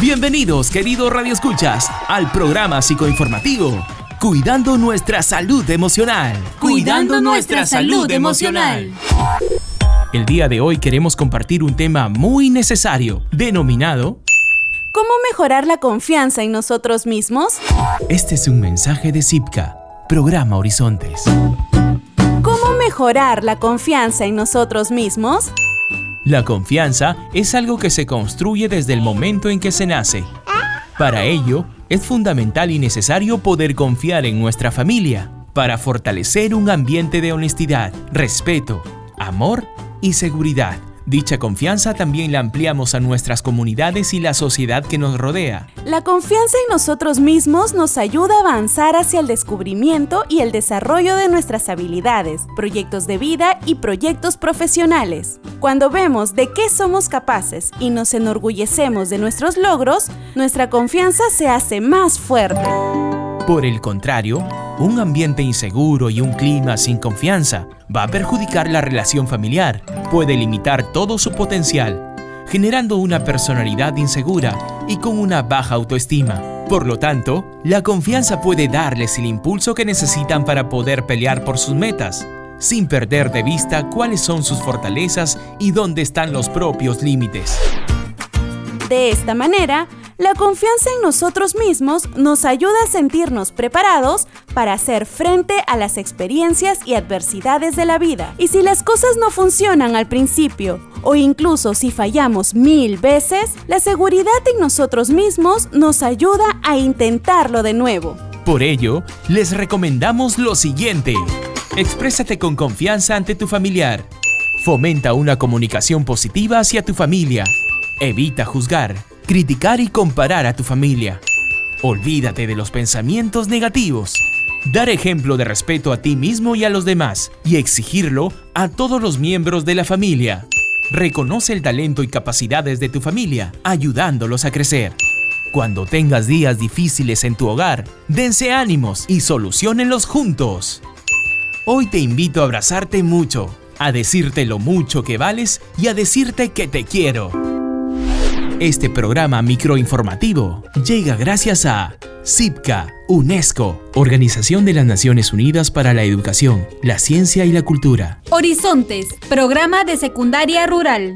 Bienvenidos, queridos radioescuchas, al programa psicoinformativo Cuidando nuestra salud emocional. Cuidando nuestra salud emocional. El día de hoy queremos compartir un tema muy necesario, denominado ¿Cómo mejorar la confianza en nosotros mismos? Este es un mensaje de Zipka, programa Horizontes. ¿Cómo mejorar la confianza en nosotros mismos? La confianza es algo que se construye desde el momento en que se nace. Para ello, es fundamental y necesario poder confiar en nuestra familia para fortalecer un ambiente de honestidad, respeto, amor y seguridad. Dicha confianza también la ampliamos a nuestras comunidades y la sociedad que nos rodea. La confianza en nosotros mismos nos ayuda a avanzar hacia el descubrimiento y el desarrollo de nuestras habilidades, proyectos de vida y proyectos profesionales. Cuando vemos de qué somos capaces y nos enorgullecemos de nuestros logros, nuestra confianza se hace más fuerte. Por el contrario, un ambiente inseguro y un clima sin confianza va a perjudicar la relación familiar, puede limitar todo su potencial, generando una personalidad insegura y con una baja autoestima. Por lo tanto, la confianza puede darles el impulso que necesitan para poder pelear por sus metas, sin perder de vista cuáles son sus fortalezas y dónde están los propios límites. De esta manera, la confianza en nosotros mismos nos ayuda a sentirnos preparados para hacer frente a las experiencias y adversidades de la vida. Y si las cosas no funcionan al principio, o incluso si fallamos mil veces, la seguridad en nosotros mismos nos ayuda a intentarlo de nuevo. Por ello, les recomendamos lo siguiente. Exprésate con confianza ante tu familiar. Fomenta una comunicación positiva hacia tu familia. Evita juzgar criticar y comparar a tu familia. Olvídate de los pensamientos negativos. Dar ejemplo de respeto a ti mismo y a los demás y exigirlo a todos los miembros de la familia. Reconoce el talento y capacidades de tu familia, ayudándolos a crecer. Cuando tengas días difíciles en tu hogar, dense ánimos y solucionenlos juntos. Hoy te invito a abrazarte mucho, a decirte lo mucho que vales y a decirte que te quiero. Este programa microinformativo llega gracias a CIPCA, UNESCO, Organización de las Naciones Unidas para la Educación, la Ciencia y la Cultura. Horizontes, Programa de Secundaria Rural.